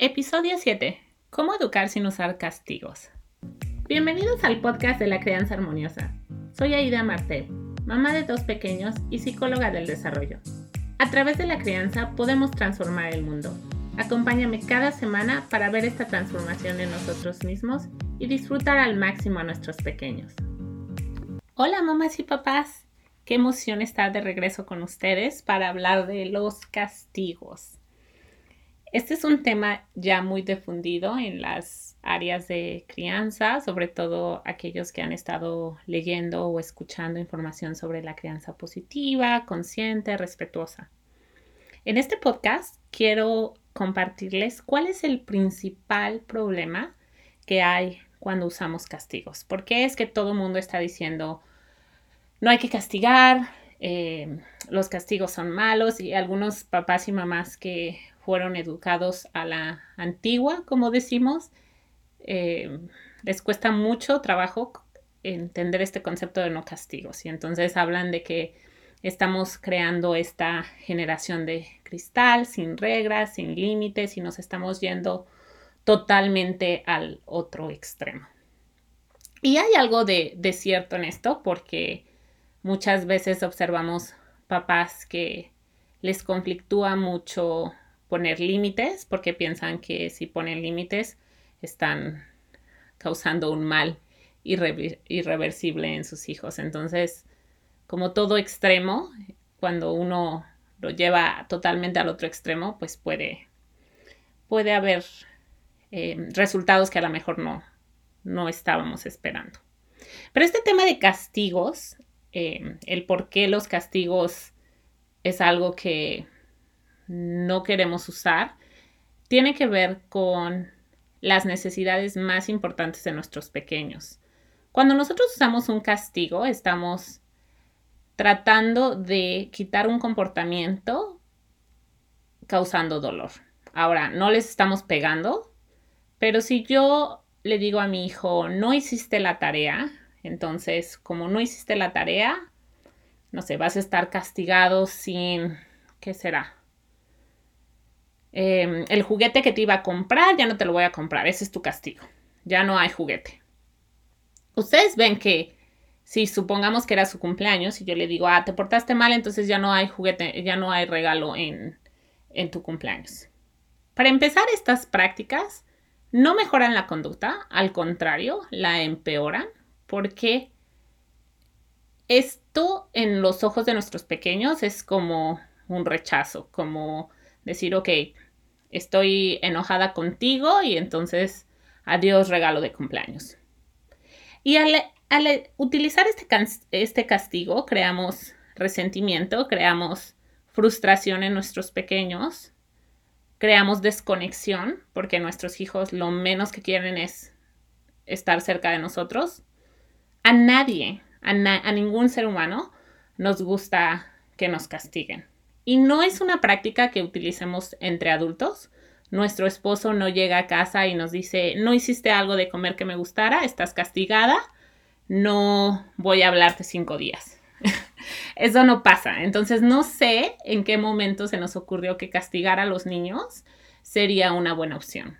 Episodio 7. ¿Cómo educar sin usar castigos? Bienvenidos al podcast de la crianza armoniosa. Soy Aida Martel, mamá de dos pequeños y psicóloga del desarrollo. A través de la crianza podemos transformar el mundo. Acompáñame cada semana para ver esta transformación en nosotros mismos y disfrutar al máximo a nuestros pequeños. Hola mamás y papás, qué emoción estar de regreso con ustedes para hablar de los castigos. Este es un tema ya muy difundido en las áreas de crianza, sobre todo aquellos que han estado leyendo o escuchando información sobre la crianza positiva, consciente, respetuosa. En este podcast quiero compartirles cuál es el principal problema que hay cuando usamos castigos. ¿Por qué es que todo el mundo está diciendo no hay que castigar, eh, los castigos son malos y algunos papás y mamás que fueron educados a la antigua, como decimos, eh, les cuesta mucho trabajo entender este concepto de no castigos. Y entonces hablan de que estamos creando esta generación de cristal sin reglas, sin límites y nos estamos yendo totalmente al otro extremo. Y hay algo de, de cierto en esto porque muchas veces observamos papás que les conflictúa mucho poner límites porque piensan que si ponen límites están causando un mal irreversible en sus hijos. Entonces, como todo extremo, cuando uno lo lleva totalmente al otro extremo, pues puede, puede haber eh, resultados que a lo mejor no, no estábamos esperando. Pero este tema de castigos, eh, el por qué los castigos es algo que no queremos usar, tiene que ver con las necesidades más importantes de nuestros pequeños. Cuando nosotros usamos un castigo, estamos tratando de quitar un comportamiento causando dolor. Ahora, no les estamos pegando, pero si yo le digo a mi hijo, no hiciste la tarea, entonces, como no hiciste la tarea, no sé, vas a estar castigado sin, ¿qué será? Em, el juguete que te iba a comprar, ya no te lo voy a comprar, ese es tu castigo, ya no hay juguete. Ustedes ven que si supongamos que era su cumpleaños y yo le digo, ah, te portaste mal, entonces ya no hay juguete, ya no hay regalo en, en tu cumpleaños. Para empezar, estas prácticas no mejoran la conducta, al contrario, la empeoran, porque esto en los ojos de nuestros pequeños es como un rechazo, como decir, ok, estoy enojada contigo y entonces adiós regalo de cumpleaños. Y al, utilizar este, este castigo creamos resentimiento, creamos frustración en nuestros pequeños, creamos desconexión, porque nuestros hijos lo menos que quieren es estar cerca de nosotros. A nadie, a, a ningún ser humano nos gusta que nos castiguen. Y no es una práctica que utilicemos entre adultos. Nuestro esposo no llega a casa y nos dice, no hiciste algo de comer que me gustara, estás castigada, no voy a hablarte cinco días. Eso no pasa. Entonces no sé en qué momento se nos ocurrió que castigar a los niños sería una buena opción.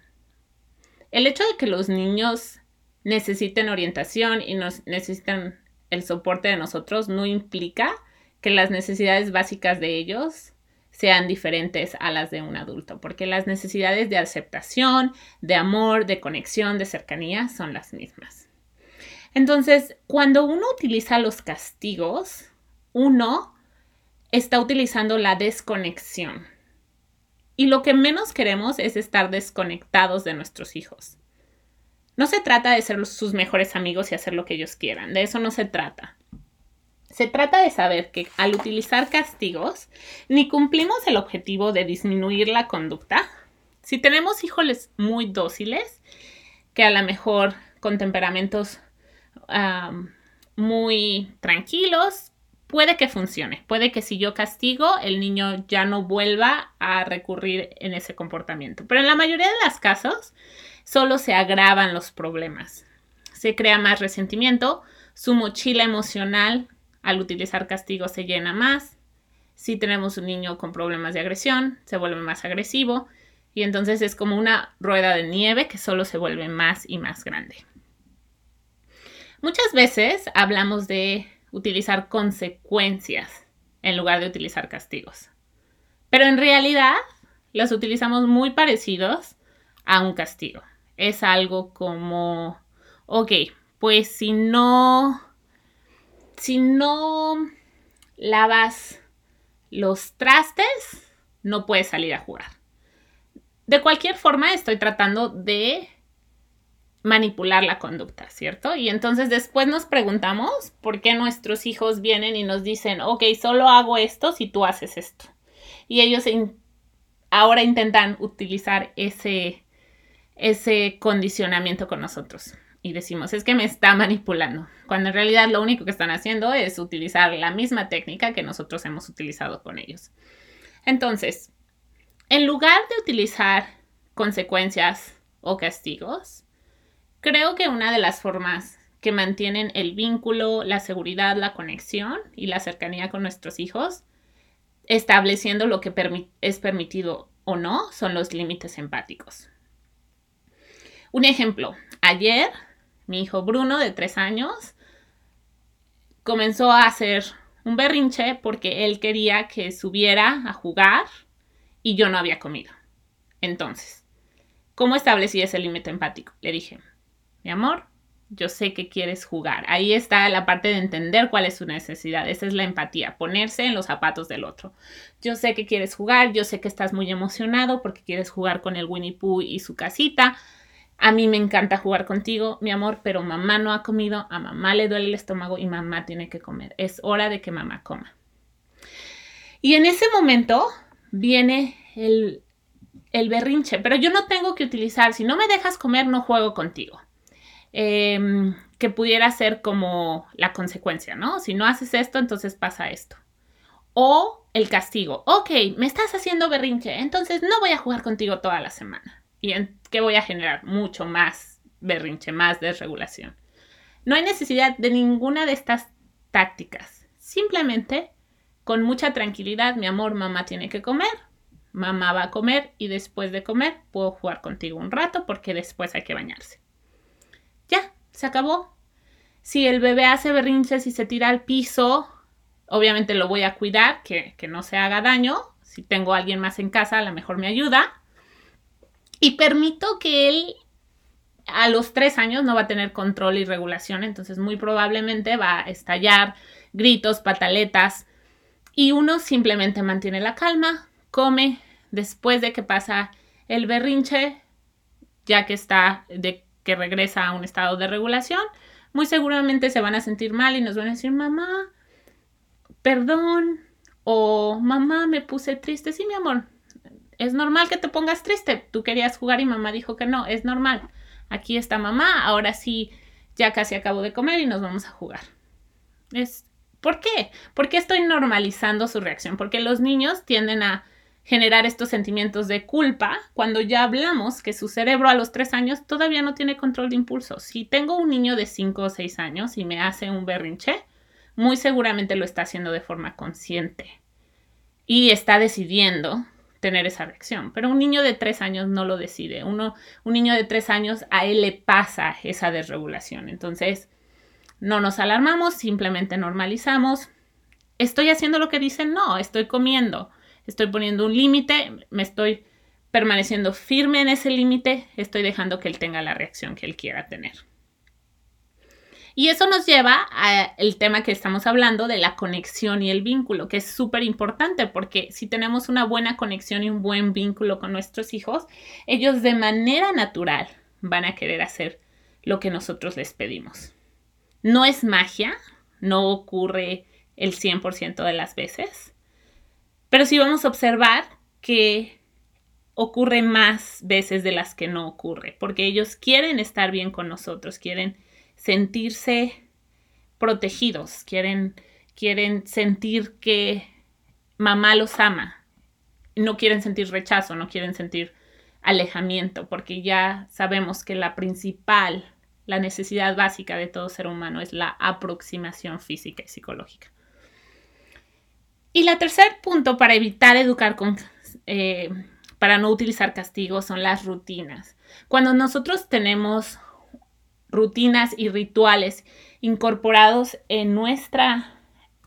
El hecho de que los niños necesiten orientación y nos necesitan el soporte de nosotros no implica que las necesidades básicas de ellos sean diferentes a las de un adulto, porque las necesidades de aceptación, de amor, de conexión, de cercanía son las mismas. Entonces, cuando uno utiliza los castigos, uno está utilizando la desconexión. Y lo que menos queremos es estar desconectados de nuestros hijos. No se trata de ser sus mejores amigos y hacer lo que ellos quieran, de eso no se trata. Se trata de saber que al utilizar castigos, ni cumplimos el objetivo de disminuir la conducta. Si tenemos hijos muy dóciles, que a lo mejor con temperamentos muy tranquilos, puede que funcione. Puede que si yo castigo, el niño ya no vuelva a recurrir en ese comportamiento. Pero en la mayoría de los casos, solo se agravan los problemas. Se crea más resentimiento, su mochila emocional al utilizar castigo se llena más. Si tenemos un niño con problemas de agresión, se vuelve más agresivo Y entonces es como una rueda de nieve que solo se vuelve más y más grande. Muchas veces hablamos de utilizar consecuencias en lugar de utilizar castigos. Pero en realidad los utilizamos muy parecidos a un castigo. Es algo como, ok, pues si no, si no lavas los trastes, no puedes salir a jugar. De cualquier forma, estoy tratando de manipular la conducta, ¿cierto? Y entonces después nos preguntamos por qué nuestros hijos vienen y nos dicen, ok, solo hago esto si tú haces esto. Y ellos ahora intentan utilizar ese, ese condicionamiento con nosotros. Y decimos, es que me está manipulando, cuando en realidad lo único que están haciendo es utilizar la misma técnica que nosotros hemos utilizado con ellos. Entonces, en lugar de utilizar consecuencias o castigos, Creo que una de las formas que mantienen el vínculo, la seguridad, la conexión y la cercanía con nuestros hijos, estableciendo lo que es permitido o no, son los límites empáticos. Un ejemplo, ayer mi hijo Bruno de tres años comenzó a hacer un berrinche porque él quería que subiera a jugar y yo no había comido. Entonces, ¿cómo establecí ese límite empático? Le dije, mi amor, yo sé que quieres jugar. Ahí está la parte de entender cuál es su necesidad. Esa es la empatía, ponerse en los zapatos del otro. Yo sé que quieres jugar, yo sé que estás muy emocionado porque quieres jugar con el Winnie Pooh y su casita. A mí me encanta jugar contigo, mi amor, pero mamá no ha comido, a mamá le duele el estómago y mamá tiene que comer. Es hora de que mamá coma. Y en ese momento viene el, berrinche, pero yo no tengo que utilizar, si no me dejas comer, no juego contigo Em, que pudiera ser como la consecuencia, ¿no? Si no haces esto, entonces pasa esto. O el castigo. Ok, me estás haciendo berrinche, entonces no voy a jugar contigo toda la semana. ¿Y qué voy a generar? Mucho más berrinche, más desregulación. No hay necesidad de ninguna de estas tácticas. Simplemente, con mucha tranquilidad, mi amor, mamá tiene que comer. Mamá va a comer y después de comer puedo jugar contigo un rato porque después hay que bañarse ya, se acabó. Si el bebé hace berrinches y se tira al piso, obviamente lo voy a cuidar, que, no se haga daño. Si tengo a alguien más en casa, a lo mejor me ayuda. Y permito que él a los tres años no va a tener control y regulación, entonces muy probablemente va a estallar gritos, pataletas. Y uno simplemente mantiene la calma, come, después de que pasa el berrinche, ya que está de que regresa a un estado de regulación, muy seguramente se van a sentir mal y nos van a decir, mamá, perdón, o mamá, me puse triste. Sí, mi amor, es normal que te pongas triste. Tú querías jugar y mamá dijo que no, es normal. Aquí está mamá, ahora sí, ya casi acabo de comer y nos vamos a jugar. Es, ¿Por qué? ¿Por qué estoy normalizando su reacción? Porque los niños tienden a generar estos sentimientos de culpa cuando ya hablamos que su cerebro a los tres años todavía no tiene control de impulso. Si tengo un niño de cinco o seis años y me hace un berrinche, muy seguramente lo está haciendo de forma consciente y está decidiendo tener esa reacción. Pero un niño de tres años no lo decide. Uno, un niño de tres años a él le pasa esa desregulación. Entonces, no nos alarmamos, simplemente normalizamos. ¿Estoy haciendo lo que dicen? No, estoy comiendo estoy poniendo un límite, me estoy permaneciendo firme en ese límite, estoy dejando que él tenga la reacción que él quiera tener. Y eso nos lleva al tema que estamos hablando de la conexión y el vínculo, que es súper importante porque si tenemos una buena conexión y un buen vínculo con nuestros hijos, ellos de manera natural van a querer hacer lo que nosotros les pedimos. No es magia, no ocurre el 100% de las veces, pero sí vamos a observar que ocurre más veces de las que no ocurre, porque ellos quieren estar bien con nosotros, quieren sentirse protegidos, quieren, quieren sentir que mamá los ama, no quieren sentir rechazo, no quieren sentir alejamiento, porque ya sabemos que la principal, la necesidad básica de todo ser humano es la aproximación física y psicológica. Y la tercer punto para evitar educar con, eh, para no utilizar castigos son las rutinas. Cuando nosotros tenemos rutinas y rituales incorporados en, nuestra,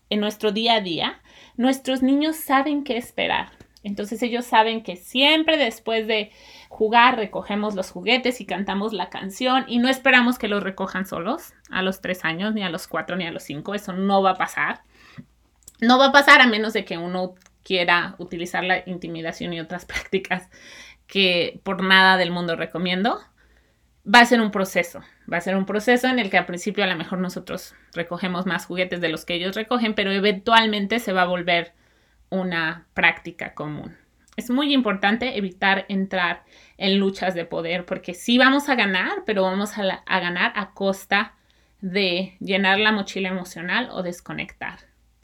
en nuestro día a día, nuestros niños saben qué esperar. Entonces ellos saben que siempre después de jugar recogemos los juguetes y cantamos la canción y no esperamos que los recojan solos a los tres años, ni a los cuatro, ni a los cinco. Eso no va a pasar. No va a pasar a menos de que uno quiera utilizar la intimidación y otras prácticas que por nada del mundo recomiendo. Va a ser un proceso, va a ser un proceso en el que al principio a lo mejor nosotros recogemos más juguetes de los que ellos recogen, pero eventualmente se va a volver una práctica común. Es muy importante evitar entrar en luchas de poder porque sí vamos a ganar, pero vamos a, ganar a costa de llenar la mochila emocional o desconectar.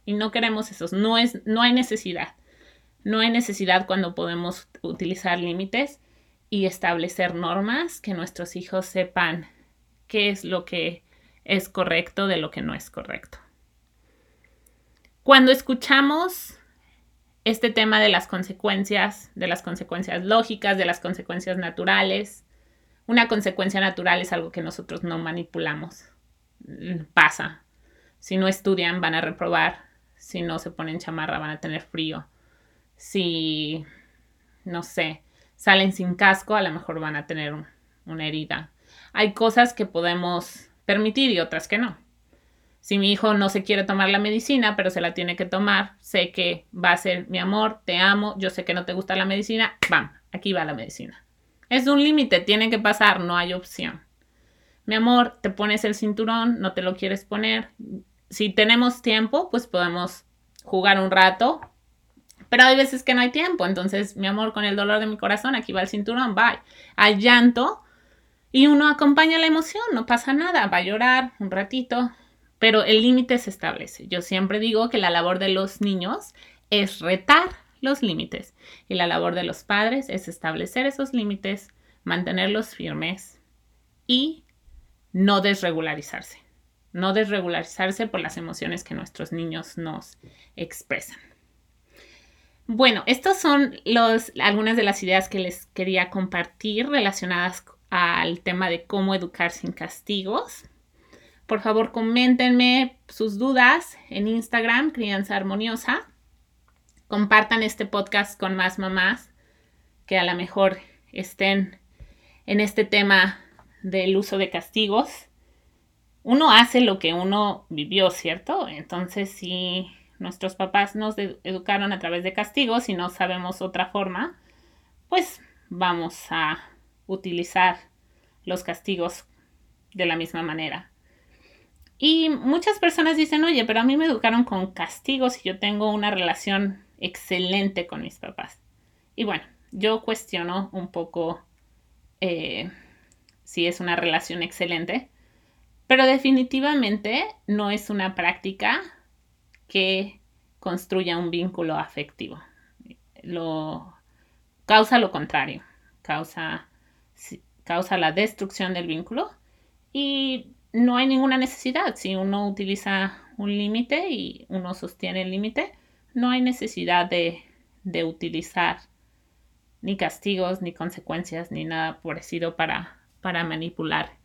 Y no queremos eso, no, es, no hay necesidad. No hay necesidad cuando podemos utilizar límites y establecer normas que nuestros hijos sepan qué es lo que es correcto de lo que no es correcto. Cuando escuchamos este tema de las consecuencias, de las consecuencias lógicas, de las consecuencias naturales. Una consecuencia natural es algo que nosotros no manipulamos. Pasa. Si no estudian, van a reprobar. Si no se ponen chamarra, van a tener frío. Si, no sé, salen sin casco, a lo mejor van a tener una herida. Hay cosas que podemos permitir y otras que no. Si mi hijo no se quiere tomar la medicina, pero se la tiene que tomar, sé que va a ser mi amor, te amo, yo sé que no te gusta la medicina, ¡bam! Aquí va la medicina. Es un límite, tiene que pasar, no hay opción. Mi amor, te pones el cinturón, no te lo quieres poner. Si tenemos tiempo, pues podemos jugar un rato, pero hay veces que no hay tiempo. Entonces, mi amor, con el dolor de mi corazón, aquí va el cinturón, bye. Hay llanto y uno acompaña la emoción, no pasa nada, va a llorar un ratito, pero el límite se establece. Yo siempre digo que la labor de los niños es retar los límites y la labor de los padres es establecer esos límites, mantenerlos firmes y no desregularizarse. No desregularizarse por las emociones que nuestros niños nos expresan. Bueno, estas son los, algunas de las ideas que les quería compartir relacionadas al tema de cómo educar sin castigos. Por favor, coméntenme sus dudas en Instagram, Crianza Armoniosa. Compartan este podcast con más mamás que a lo mejor estén en este tema del uso de castigos. Uno hace lo que uno vivió, ¿cierto? Entonces, si nuestros papás nos educaron a través de castigos y no sabemos otra forma, pues vamos a utilizar los castigos de la misma manera. Y muchas personas dicen, oye, pero a mí me educaron con castigos y yo tengo una relación excelente con mis papás. Y bueno, yo cuestiono un poco eh, si es una relación excelente, pero definitivamente no es una práctica que construya un vínculo afectivo. Lo, causa lo contrario, causa, causa la destrucción del vínculo y no hay ninguna necesidad. Si uno utiliza un límite y uno sostiene el límite, no hay necesidad de, de, utilizar ni castigos, ni consecuencias, ni nada parecido para, para manipular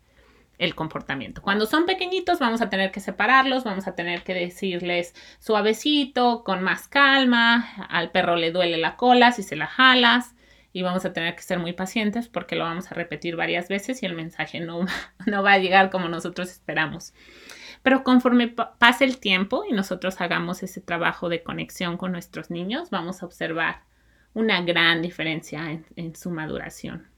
el comportamiento. Cuando son pequeñitos vamos a tener que separarlos, vamos a tener que decirles suavecito, con más calma, al perro le duele la cola si se la jalas, y vamos a tener que ser muy pacientes porque lo vamos a repetir varias veces y el mensaje no, no va a llegar como nosotros esperamos. Pero conforme pase el tiempo y nosotros hagamos ese trabajo de conexión con nuestros niños, vamos a observar una gran diferencia en, en su maduración.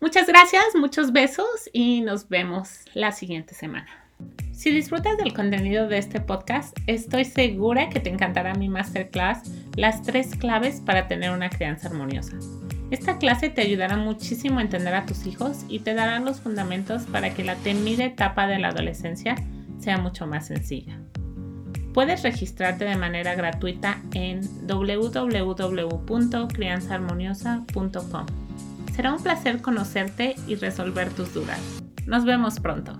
Muchas gracias, muchos besos y nos vemos la siguiente semana. Si disfrutas del contenido de este podcast, estoy segura que te encantará mi masterclass Las tres claves para tener una crianza armoniosa. Esta clase te ayudará muchísimo a entender a tus hijos y te dará los fundamentos para que la temida etapa de la adolescencia sea mucho más sencilla. Puedes registrarte de manera gratuita en www.crianzaarmoniosa.com. Será un placer conocerte y resolver tus dudas. Nos vemos pronto.